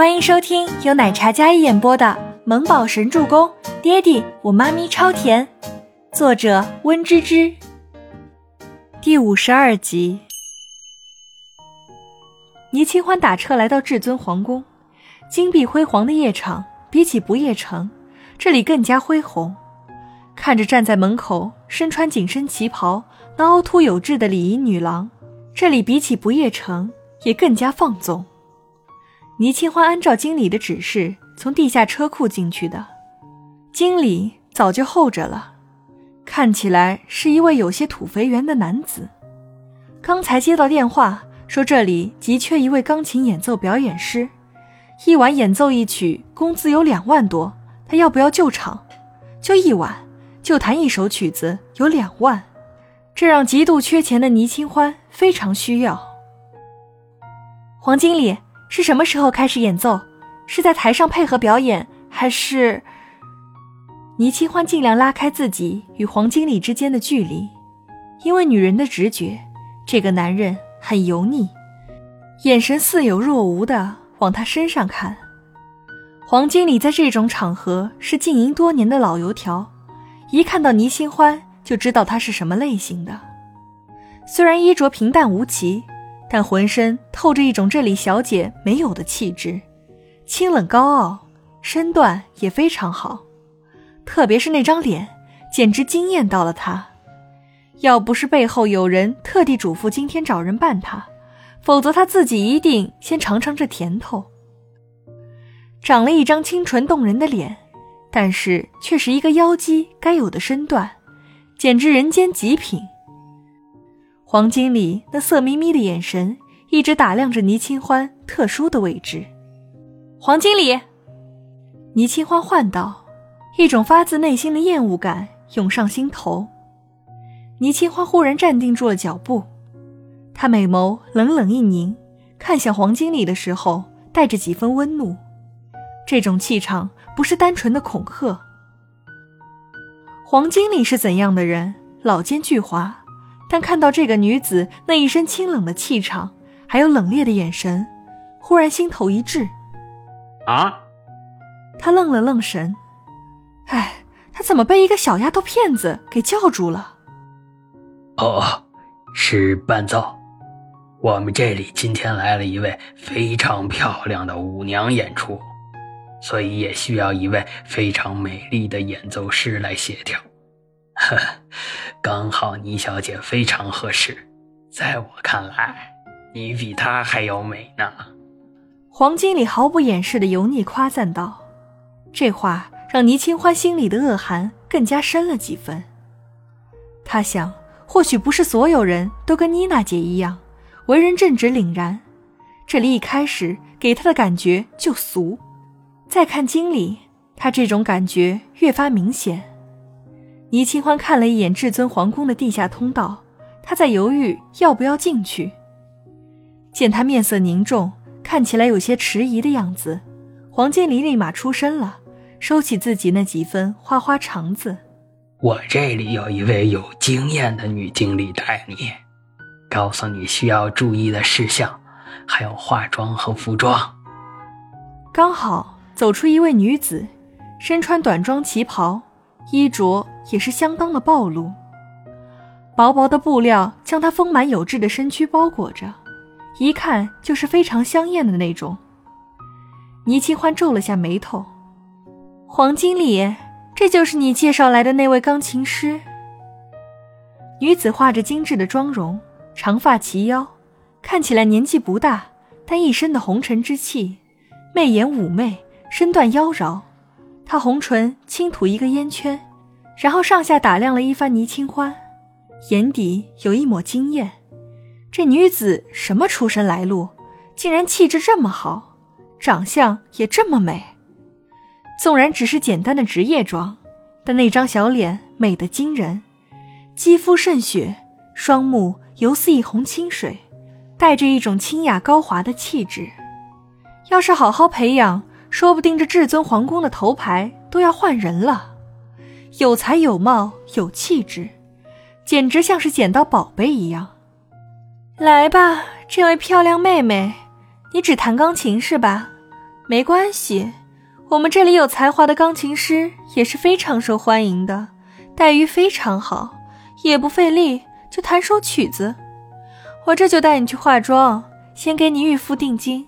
欢迎收听由奶茶嘉一演播的《萌宝神助攻》，爹地我妈咪超甜，作者温芝芝。第五十二集，倪清欢打车来到至尊皇宫，金碧辉煌的夜场比起不夜城，这里更加恢宏。看着站在门口身穿紧身旗袍、那凹凸有致的礼仪女郎，这里比起不夜城也更加放纵。倪清欢按照经理的指示从地下车库进去的，经理早就候着了，看起来是一位有些土肥圆的男子。刚才接到电话说这里急缺一位钢琴演奏表演师，一晚演奏一曲，工资有两万多，他要不要救场？就一晚，就弹一首曲子有两万，这让极度缺钱的倪清欢非常需要。黄经理。是什么时候开始演奏？是在台上配合表演，还是？倪清欢尽量拉开自己与黄经理之间的距离，因为女人的直觉，这个男人很油腻，眼神似有若无的往他身上看。黄经理在这种场合是经营多年的老油条，一看到倪清欢就知道他是什么类型的。虽然衣着平淡无奇。但浑身透着一种这里小姐没有的气质，清冷高傲，身段也非常好，特别是那张脸，简直惊艳到了他。要不是背后有人特地嘱咐今天找人扮他，否则他自己一定先尝尝这甜头。长了一张清纯动人的脸，但是却是一个妖姬该有的身段，简直人间极品。黄经理那色眯眯的眼神一直打量着倪清欢特殊的位置。黄经理，倪清欢唤道，一种发自内心的厌恶感涌上心头。倪清欢忽然站定住了脚步，他美眸冷冷一凝，看向黄经理的时候带着几分温怒。这种气场不是单纯的恐吓。黄经理是怎样的人？老奸巨猾。但看到这个女子那一身清冷的气场，还有冷冽的眼神，忽然心头一滞。啊！他愣了愣神，哎，他怎么被一个小丫头片子给叫住了？哦，是伴奏。我们这里今天来了一位非常漂亮的舞娘演出，所以也需要一位非常美丽的演奏师来协调。呵，刚好倪小姐非常合适，在我看来，你比她还要美呢。黄经理毫不掩饰的油腻夸赞道，这话让倪清欢心里的恶寒更加深了几分。他想，或许不是所有人都跟妮娜姐一样，为人正直凛然。这里一开始给他的感觉就俗，再看经理，他这种感觉越发明显。倪清欢看了一眼至尊皇宫的地下通道，他在犹豫要不要进去。见他面色凝重，看起来有些迟疑的样子，黄建林立马出声了，收起自己那几分花花肠子：“我这里有一位有经验的女经理带你，告诉你需要注意的事项，还有化妆和服装。”刚好走出一位女子，身穿短装旗袍。衣着也是相当的暴露，薄薄的布料将她丰满有致的身躯包裹着，一看就是非常香艳的那种。倪清欢皱了下眉头：“黄经理，这就是你介绍来的那位钢琴师？”女子画着精致的妆容，长发齐腰，看起来年纪不大，但一身的红尘之气，媚眼妩媚，身段妖娆。他红唇轻吐一个烟圈，然后上下打量了一番倪清欢，眼底有一抹惊艳。这女子什么出身来路，竟然气质这么好，长相也这么美。纵然只是简单的职业装，但那张小脸美得惊人，肌肤胜雪，双目犹似一泓清水，带着一种清雅高华的气质。要是好好培养。说不定这至尊皇宫的头牌都要换人了，有才有貌有气质，简直像是捡到宝贝一样。来吧，这位漂亮妹妹，你只弹钢琴是吧？没关系，我们这里有才华的钢琴师也是非常受欢迎的，待遇非常好，也不费力，就弹首曲子。我这就带你去化妆，先给你预付定金。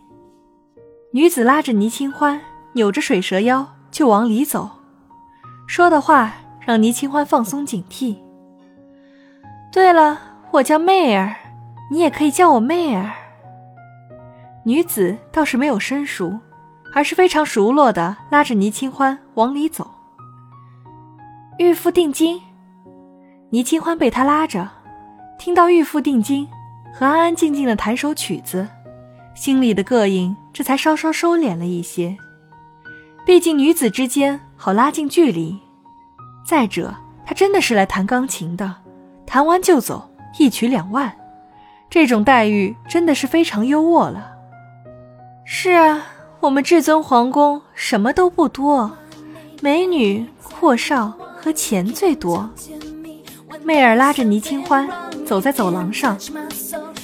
女子拉着倪清欢，扭着水蛇腰就往里走，说的话让倪清欢放松警惕。对了，我叫媚儿，你也可以叫我媚儿。女子倒是没有生疏，而是非常熟络的拉着倪清欢往里走。预付定金，倪清欢被他拉着，听到预付定金。和安安静静的弹首曲子，心里的膈应这才稍稍收敛了一些。毕竟女子之间好拉近距离。再者，他真的是来弹钢琴的，弹完就走，一曲两万，这种待遇真的是非常优渥了。是啊，我们至尊皇宫什么都不多，美女、阔少和钱最多。媚儿拉着倪清欢走在走廊上。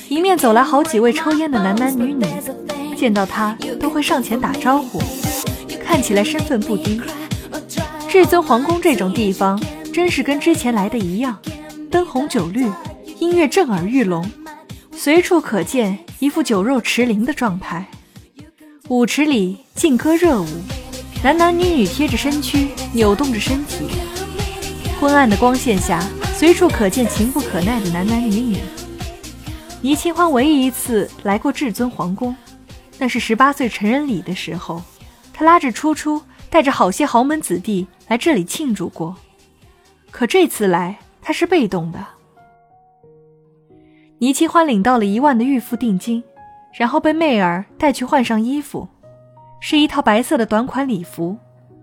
迎面走来好几位抽烟的男男女女，见到他都会上前打招呼，看起来身份不低。至尊皇宫这种地方，真是跟之前来的一样，灯红酒绿，音乐震耳欲聋，随处可见一副酒肉驰灵的状态。舞池里劲歌热舞，男男女女贴着身躯，扭动着身体。昏暗的光线下，随处可见情不可耐的男男女女。倪清欢唯一一次来过至尊皇宫，那是十八岁成人礼的时候，他拉着初初，带着好些豪门子弟来这里庆祝过。可这次来，他是被动的。倪清欢领到了一万的预付定金，然后被媚儿带去换上衣服，是一套白色的短款礼服，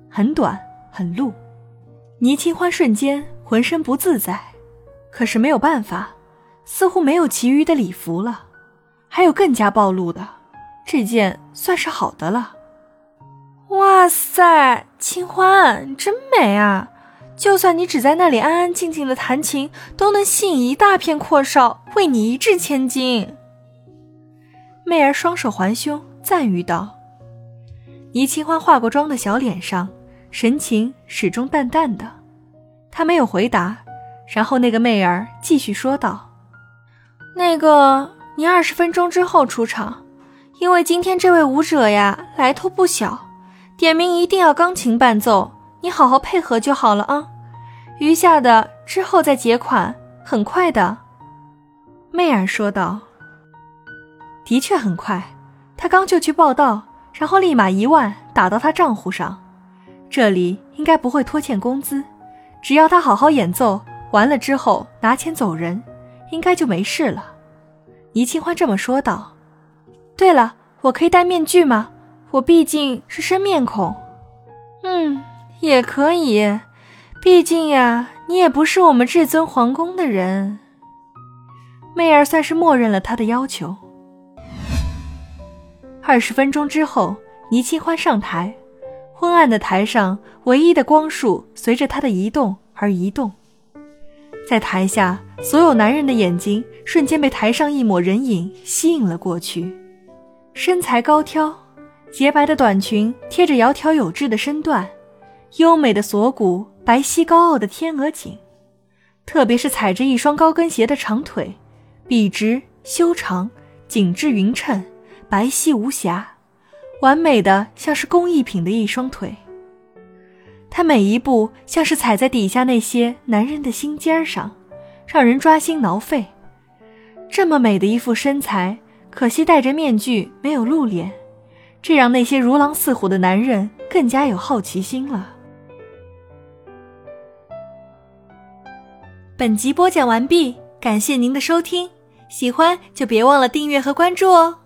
很短很露。倪清欢瞬间浑身不自在，可是没有办法。似乎没有其余的礼服了，还有更加暴露的，这件算是好的了。哇塞，清欢真美啊！就算你只在那里安安静静的弹琴，都能吸引一大片阔少为你一掷千金。媚儿双手环胸，赞誉道：“倪清欢化过妆的小脸上，神情始终淡淡的。她没有回答，然后那个媚儿继续说道。”那个，你二十分钟之后出场，因为今天这位舞者呀来头不小，点名一定要钢琴伴奏，你好好配合就好了啊。余下的之后再结款，很快的。”媚儿说道。“的确很快，他刚就去报到，然后立马一万打到他账户上。这里应该不会拖欠工资，只要他好好演奏完了之后拿钱走人。”应该就没事了，倪清欢这么说道。对了，我可以戴面具吗？我毕竟是生面孔。嗯，也可以，毕竟呀，你也不是我们至尊皇宫的人。媚儿算是默认了他的要求。二十分钟之后，倪清欢上台，昏暗的台上唯一的光束随着他的移动而移动。在台下，所有男人的眼睛瞬间被台上一抹人影吸引了过去。身材高挑，洁白的短裙贴着窈窕有致的身段，优美的锁骨，白皙高傲的天鹅颈，特别是踩着一双高跟鞋的长腿，笔直修长，紧致匀称，白皙无瑕，完美的像是工艺品的一双腿。他每一步像是踩在底下那些男人的心尖上，让人抓心挠肺。这么美的一副身材，可惜戴着面具没有露脸，这让那些如狼似虎的男人更加有好奇心了。本集播讲完毕，感谢您的收听，喜欢就别忘了订阅和关注哦。